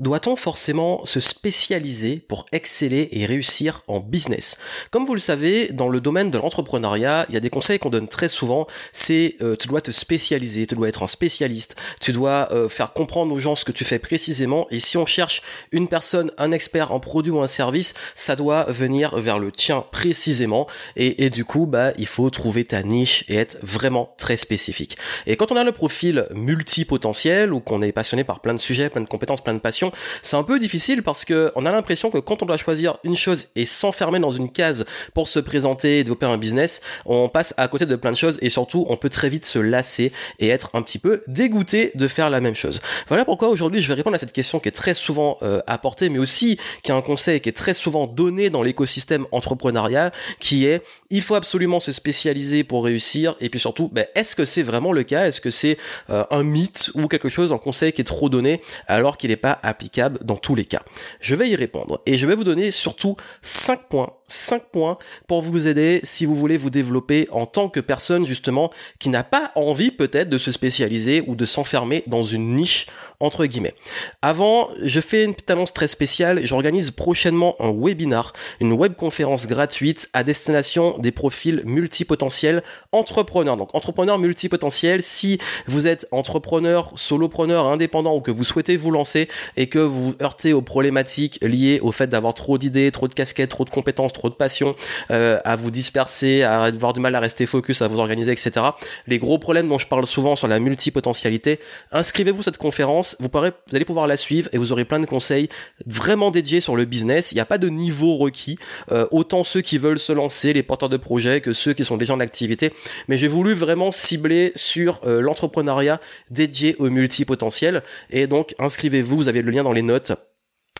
Doit-on forcément se spécialiser pour exceller et réussir en business? Comme vous le savez, dans le domaine de l'entrepreneuriat, il y a des conseils qu'on donne très souvent, c'est euh, tu dois te spécialiser, tu dois être un spécialiste, tu dois euh, faire comprendre aux gens ce que tu fais précisément, et si on cherche une personne, un expert, un produit ou un service, ça doit venir vers le tien précisément, et, et du coup, bah, il faut trouver ta niche et être vraiment très spécifique. Et quand on a le profil multipotentiel, ou qu'on est passionné par plein de sujets, plein de compétences, plein de passions, c'est un peu difficile parce que on a l'impression que quand on doit choisir une chose et s'enfermer dans une case pour se présenter et développer un business, on passe à côté de plein de choses et surtout on peut très vite se lasser et être un petit peu dégoûté de faire la même chose. Voilà pourquoi aujourd'hui je vais répondre à cette question qui est très souvent euh, apportée mais aussi qui est un conseil qui est très souvent donné dans l'écosystème entrepreneurial qui est il faut absolument se spécialiser pour réussir et puis surtout ben, est-ce que c'est vraiment le cas? Est-ce que c'est euh, un mythe ou quelque chose, un conseil qui est trop donné alors qu'il n'est pas applicable dans tous les cas. Je vais y répondre et je vais vous donner surtout 5 points 5 points pour vous aider si vous voulez vous développer en tant que personne justement qui n'a pas envie peut-être de se spécialiser ou de s'enfermer dans une niche entre guillemets. Avant, je fais une petite annonce très spéciale, j'organise prochainement un webinar, une webconférence gratuite à destination des profils multipotentiels entrepreneurs. Donc entrepreneurs multipotentiels, si vous êtes entrepreneur, solopreneur, indépendant ou que vous souhaitez vous lancer et que vous vous heurtez aux problématiques liées au fait d'avoir trop d'idées, trop de casquettes, trop de compétences, trop de passion, euh, à vous disperser, à avoir du mal à rester focus, à vous organiser, etc. Les gros problèmes dont je parle souvent sur la multipotentialité, inscrivez-vous à cette conférence, vous, vous allez pouvoir la suivre et vous aurez plein de conseils vraiment dédiés sur le business. Il n'y a pas de niveau requis, euh, autant ceux qui veulent se lancer, les porteurs de projets, que ceux qui sont déjà en activité. Mais j'ai voulu vraiment cibler sur euh, l'entrepreneuriat dédié au multipotentiel. Et donc, inscrivez-vous, vous avez le lien dans les notes.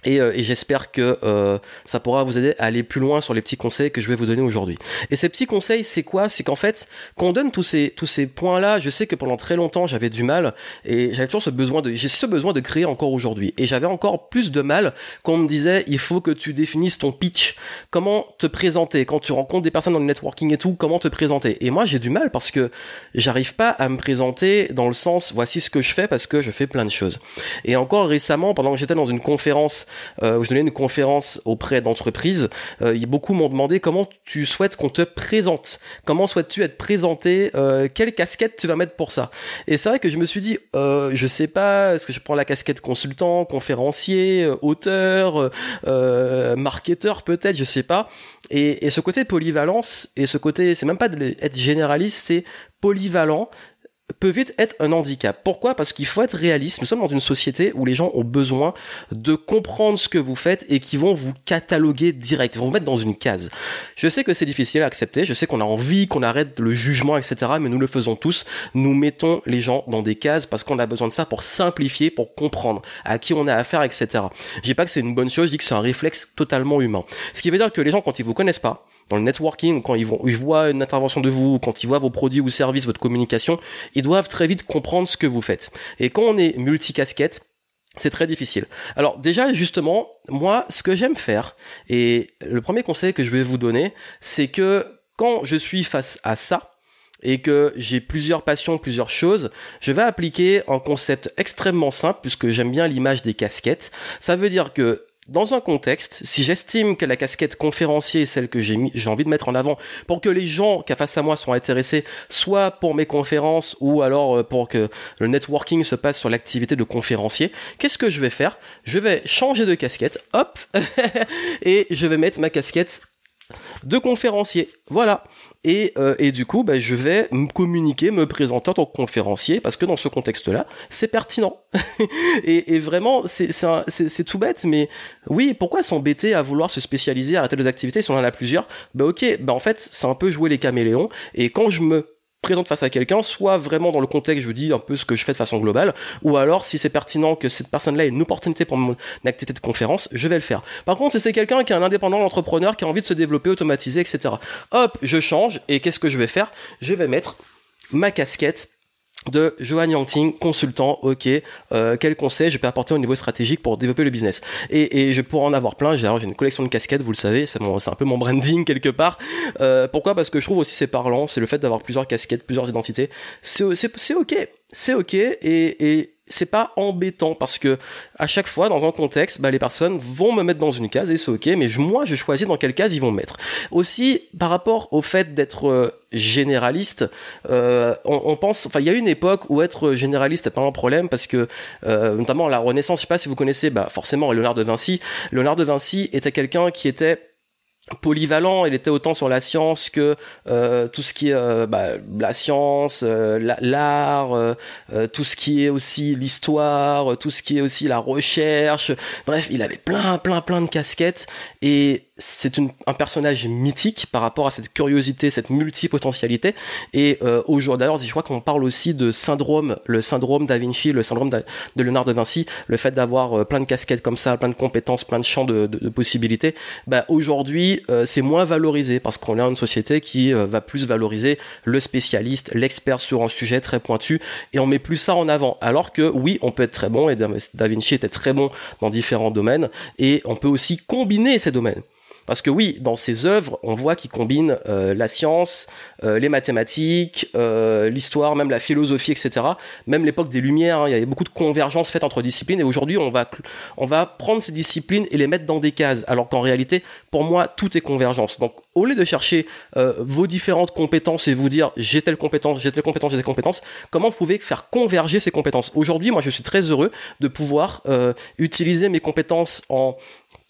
Et, euh, et j'espère que euh, ça pourra vous aider à aller plus loin sur les petits conseils que je vais vous donner aujourd'hui. Et ces petits conseils, c'est quoi? C'est qu'en fait, quand on donne tous ces tous ces points-là, je sais que pendant très longtemps j'avais du mal et j'avais toujours ce besoin de j'ai ce besoin de créer encore aujourd'hui. Et j'avais encore plus de mal quand on me disait il faut que tu définisses ton pitch, comment te présenter? Quand tu rencontres des personnes dans le networking et tout, comment te présenter? Et moi j'ai du mal parce que j'arrive pas à me présenter dans le sens voici ce que je fais parce que je fais plein de choses. Et encore récemment, pendant que j'étais dans une conférence où je donnais une conférence auprès d'entreprises, euh, beaucoup m'ont demandé comment tu souhaites qu'on te présente, comment souhaites-tu être présenté, euh, quelle casquette tu vas mettre pour ça? Et c'est vrai que je me suis dit, euh, je sais pas, est-ce que je prends la casquette consultant, conférencier, auteur, marketeur peut-être, je sais pas. Et, ce côté polyvalence et ce côté, c'est même pas d'être généraliste, c'est polyvalent, peut vite être un handicap. Pourquoi? Parce qu'il faut être réaliste. Nous sommes dans une société où les gens ont besoin de comprendre ce que vous faites et qui vont vous cataloguer direct, vont vous mettre dans une case. Je sais que c'est difficile à accepter, je sais qu'on a envie qu'on arrête le jugement, etc. Mais nous le faisons tous. Nous mettons les gens dans des cases parce qu'on a besoin de ça pour simplifier, pour comprendre à qui on a affaire, etc. Je dis pas que c'est une bonne chose, je dis que c'est un réflexe totalement humain. Ce qui veut dire que les gens, quand ils vous connaissent pas, dans le networking, quand ils, vont, ils voient une intervention de vous, quand ils voient vos produits ou services, votre communication, doivent très vite comprendre ce que vous faites. Et quand on est multicasquette, c'est très difficile. Alors déjà, justement, moi, ce que j'aime faire, et le premier conseil que je vais vous donner, c'est que quand je suis face à ça, et que j'ai plusieurs passions, plusieurs choses, je vais appliquer un concept extrêmement simple puisque j'aime bien l'image des casquettes. Ça veut dire que dans un contexte, si j'estime que la casquette conférencier est celle que j'ai j'ai envie de mettre en avant pour que les gens qui face à moi sont intéressés, soit pour mes conférences ou alors euh, pour que le networking se passe sur l'activité de conférencier, qu'est-ce que je vais faire? Je vais changer de casquette, hop, et je vais mettre ma casquette de conférencier. Voilà. Et, euh, et du coup, bah, je vais me communiquer, me présenter en tant que conférencier, parce que dans ce contexte-là, c'est pertinent. et, vraiment, c'est tout bête, mais oui, pourquoi s'embêter à vouloir se spécialiser, arrêter des activités si on en a plusieurs? Bah ok, bah en fait, c'est un peu jouer les caméléons, et quand je me présente face à quelqu'un, soit vraiment dans le contexte, je vous dis un peu ce que je fais de façon globale, ou alors si c'est pertinent que cette personne-là ait une opportunité pour mon activité de conférence, je vais le faire. Par contre, si c'est quelqu'un qui est un indépendant entrepreneur, qui a envie de se développer, automatiser, etc. Hop, je change, et qu'est-ce que je vais faire? Je vais mettre ma casquette de Johan Yangting, consultant, ok, euh, quel conseil je peux apporter au niveau stratégique pour développer le business? Et, je pourrais en avoir plein, j'ai une collection de casquettes, vous le savez, c'est un peu mon branding quelque part. Euh, pourquoi? Parce que je trouve aussi c'est parlant, c'est le fait d'avoir plusieurs casquettes, plusieurs identités. C'est ok, c'est ok, et, et c'est pas embêtant parce que à chaque fois dans un contexte bah, les personnes vont me mettre dans une case et c'est ok mais moi je choisis dans quelle case ils vont me mettre. Aussi par rapport au fait d'être euh, généraliste euh, on, pense enfin il y a une époque où être généraliste n'est pas un problème parce que euh, notamment la Renaissance je sais pas si vous connaissez bah forcément Léonard de Vinci. Léonard de Vinci était quelqu'un qui était polyvalent, il était autant sur la science que euh, tout ce qui est euh, bah, la science, euh, l'art, tout ce qui est aussi l'histoire, tout ce qui est aussi la recherche. Bref, il avait plein, plein, plein de casquettes et c'est un personnage mythique par rapport à cette curiosité, cette multipotentialité. Et euh, aujourd'hui, d'ailleurs, je crois qu'on parle aussi de syndrome, le syndrome Da Vinci, le syndrome de Léonard de Vinci, le fait d'avoir euh, plein de casquettes comme ça, plein de compétences, plein de champs de, possibilités. Bah, aujourd'hui, euh, c'est moins valorisé parce qu'on est une société qui euh, va plus valoriser le spécialiste, l'expert sur un sujet très pointu, et on met plus ça en avant. Alors que oui, on peut être très bon, et Da Vinci était très bon dans différents domaines, et on peut aussi combiner ces domaines. Parce que oui, dans ses œuvres, on voit qu'il combine euh, la science, euh, les mathématiques, euh, l'histoire, même la philosophie, etc. Même l'époque des Lumières, hein, il y avait beaucoup de convergences faites entre disciplines. Et aujourd'hui, on va on va prendre ces disciplines et les mettre dans des cases, alors qu'en réalité, pour moi, tout est convergence. Donc, au lieu de chercher vos différentes compétences et vous dire j'ai telle compétence, j'ai telle compétence, j'ai telle compétence, comment vous pouvez faire converger ces compétences? Aujourd'hui, moi, je suis très heureux de pouvoir utiliser mes compétences en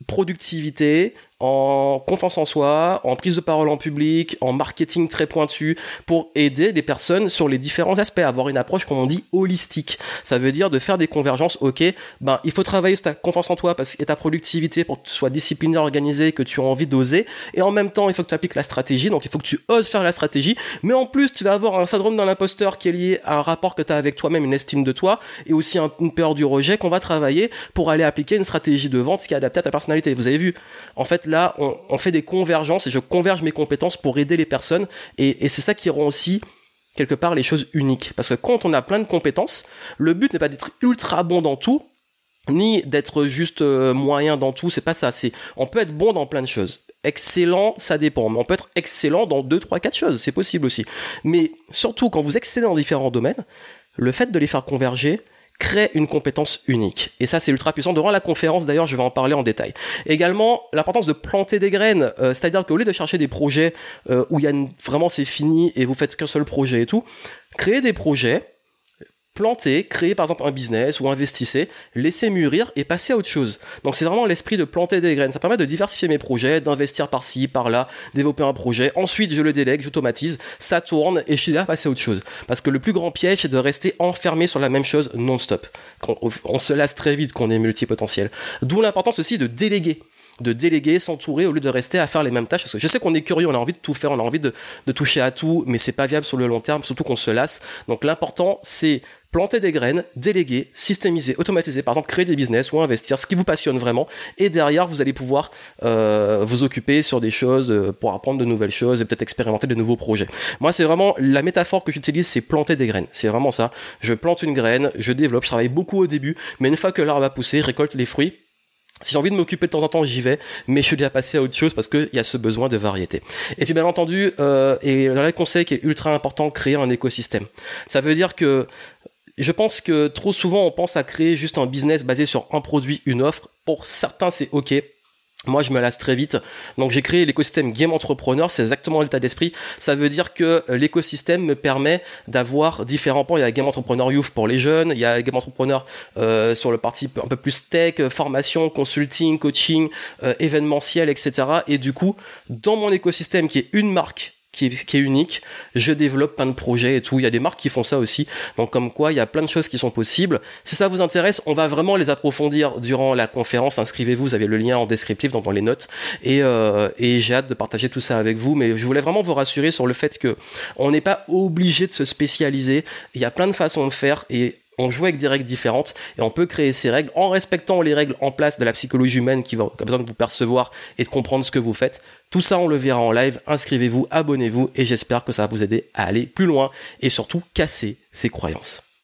productivité, en confiance en soi, en prise de parole en public, en marketing très pointu, pour aider les personnes sur les différents aspects, avoir une approche, comme on dit, holistique. Ça veut dire de faire des convergences, ok, ben, il faut travailler sur ta confiance en toi et ta productivité pour que tu sois discipliné, organisé, que tu as envie d'oser, et en même temps, il faut que tu appliques la stratégie, donc il faut que tu oses faire la stratégie, mais en plus, tu vas avoir un syndrome d'un imposteur qui est lié à un rapport que tu as avec toi-même, une estime de toi, et aussi une peur du rejet qu'on va travailler pour aller appliquer une stratégie de vente qui est adaptée à ta personnalité. Vous avez vu, en fait, là, on, fait des convergences et je converge mes compétences pour aider les personnes. Et, c'est ça qui rend aussi quelque part les choses uniques. Parce que quand on a plein de compétences, le but n'est pas d'être ultra bon dans tout, ni d'être juste euh, moyen dans tout. C'est pas ça. C'est on peut être bon dans plein de choses. Excellent, ça dépend. Mais on peut être excellent dans deux, trois, quatre choses. C'est possible aussi. Mais surtout quand vous excellez dans différents domaines, le fait de les faire converger, crée une compétence unique. Et ça, c'est ultra puissant. Durant la conférence, d'ailleurs, je vais en parler en détail. Également, l'importance de planter des graines, euh, c'est-à-dire qu'au lieu de chercher des projets euh, où il y a vraiment c'est fini et vous faites qu'un seul projet et tout, créer des projets planter, créer par exemple un business ou investissez, laisser mûrir et passer à autre chose. Donc c'est vraiment l'esprit de planter des graines. Ça permet de diversifier mes projets, d'investir par-ci, par-là, développer un projet. Ensuite, je le délègue, j'automatise, ça tourne et je suis là à passer à autre chose. Parce que le plus grand piège, c'est de rester enfermé sur la même chose non-stop. On, se lasse très vite qu'on est multipotentiel. D'où l'importance aussi de déléguer de déléguer, s'entourer au lieu de rester à faire les mêmes tâches. Parce que je sais qu'on est curieux, on a envie de tout faire, on a envie de, de toucher à tout, mais c'est pas viable sur le long terme, surtout qu'on se lasse. Donc l'important, c'est planter des graines, déléguer, systémiser, automatiser, par exemple créer des business ou investir, ce qui vous passionne vraiment, et derrière vous allez pouvoir euh, vous occuper sur des choses euh, pour apprendre de nouvelles choses et peut-être expérimenter de nouveaux projets. Moi c'est vraiment la métaphore que j'utilise, c'est planter des graines. C'est vraiment ça. Je plante une graine, je développe, je travaille beaucoup au début, mais une fois que l'arbre va pousser, récolte les fruits, si j'ai envie de m'occuper de temps en temps, j'y vais, mais je suis déjà passé à autre chose parce qu'il y a ce besoin de variété. Et puis bien entendu, euh, et dans les conseil qui est ultra important, créer un écosystème. Ça veut dire que je pense que trop souvent on pense à créer juste un business basé sur un produit, une offre. Pour certains c'est ok. Moi, je me lasse très vite. Donc, j'ai créé l'écosystème Game Entrepreneur. C'est exactement l'état d'esprit. Ça veut dire que l'écosystème me permet d'avoir différents points. Il y a Game Entrepreneur Youth pour les jeunes. Il y a Game Entrepreneur euh, sur le parti un peu plus tech, formation, consulting, coaching, euh, événementiel, etc. Et du coup, dans mon écosystème qui est une marque qui est, unique. Je développe plein de projets et tout. Il y a des marques qui font ça aussi. Donc comme quoi, il y a plein de choses qui sont possibles. Si ça vous intéresse, on va vraiment les approfondir durant la conférence. Inscrivez-vous, vous avez le lien en descriptif dans, dans les notes. Et, euh, et j'ai hâte de partager tout ça avec vous. Mais je voulais vraiment vous rassurer sur le fait que on n'est pas obligé de se spécialiser. Il y a plein de façons de faire et on joue avec des règles différentes et on peut créer ces règles en respectant les règles en place de la psychologie humaine qui, va, a besoin de vous percevoir et de comprendre ce que vous faites. Tout ça, on le verra en live. Inscrivez-vous, abonnez-vous et j'espère que ça va vous aider à aller plus loin et surtout casser ces croyances.